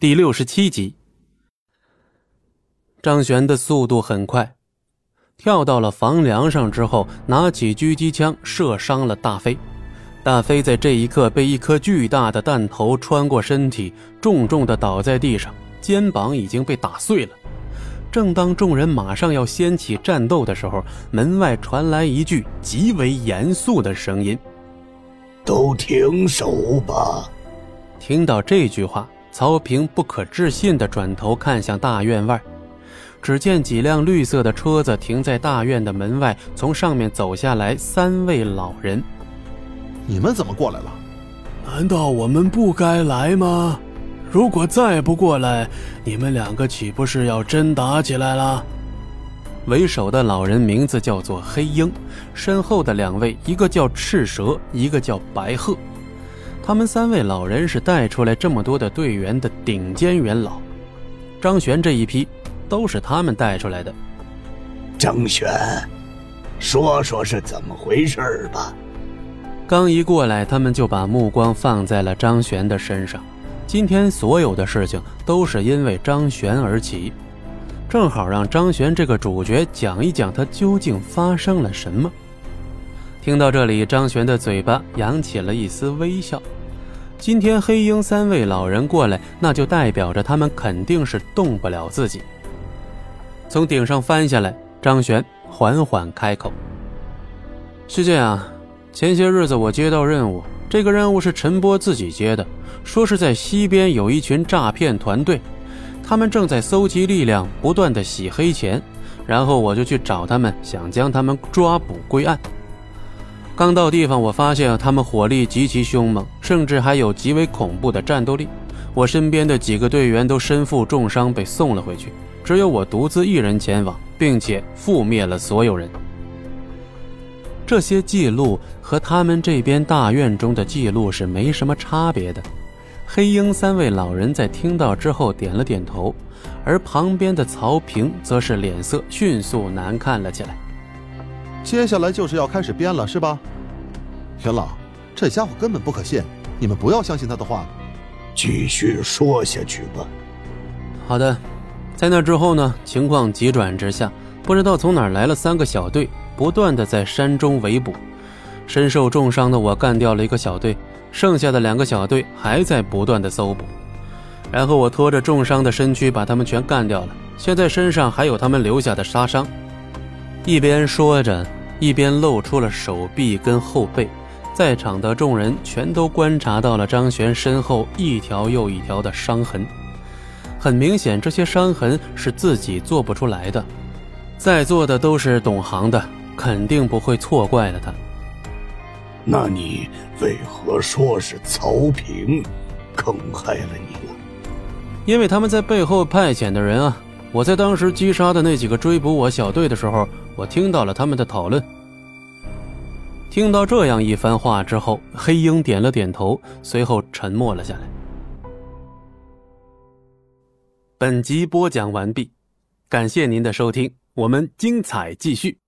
第六十七集，张璇的速度很快，跳到了房梁上之后，拿起狙击枪射伤了大飞。大飞在这一刻被一颗巨大的弹头穿过身体，重重的倒在地上，肩膀已经被打碎了。正当众人马上要掀起战斗的时候，门外传来一句极为严肃的声音：“都停手吧！”听到这句话。曹平不可置信地转头看向大院外，只见几辆绿色的车子停在大院的门外，从上面走下来三位老人。你们怎么过来了？难道我们不该来吗？如果再不过来，你们两个岂不是要真打起来了？为首的老人名字叫做黑鹰，身后的两位，一个叫赤蛇，一个叫白鹤。他们三位老人是带出来这么多的队员的顶尖元老，张璇这一批都是他们带出来的。张璇，说说是怎么回事吧。刚一过来，他们就把目光放在了张璇的身上。今天所有的事情都是因为张璇而起，正好让张璇这个主角讲一讲他究竟发生了什么。听到这里，张璇的嘴巴扬起了一丝微笑。今天黑鹰三位老人过来，那就代表着他们肯定是动不了自己。从顶上翻下来，张璇缓缓开口：“是这样，前些日子我接到任务，这个任务是陈波自己接的，说是在西边有一群诈骗团队，他们正在搜集力量，不断的洗黑钱，然后我就去找他们，想将他们抓捕归案。”刚到地方，我发现他们火力极其凶猛，甚至还有极为恐怖的战斗力。我身边的几个队员都身负重伤，被送了回去，只有我独自一人前往，并且覆灭了所有人。这些记录和他们这边大院中的记录是没什么差别的。黑鹰三位老人在听到之后点了点头，而旁边的曹平则是脸色迅速难看了起来。接下来就是要开始编了，是吧？元老，这家伙根本不可信，你们不要相信他的话。继续说下去吧。好的，在那之后呢？情况急转直下，不知道从哪来了三个小队，不断的在山中围捕。身受重伤的我干掉了一个小队，剩下的两个小队还在不断的搜捕。然后我拖着重伤的身躯把他们全干掉了，现在身上还有他们留下的杀伤。一边说着。一边露出了手臂跟后背，在场的众人全都观察到了张璇身后一条又一条的伤痕。很明显，这些伤痕是自己做不出来的。在座的都是懂行的，肯定不会错怪了他。那你为何说是曹平坑害了你呢？因为他们在背后派遣的人啊！我在当时击杀的那几个追捕我小队的时候。我听到了他们的讨论。听到这样一番话之后，黑鹰点了点头，随后沉默了下来。本集播讲完毕，感谢您的收听，我们精彩继续。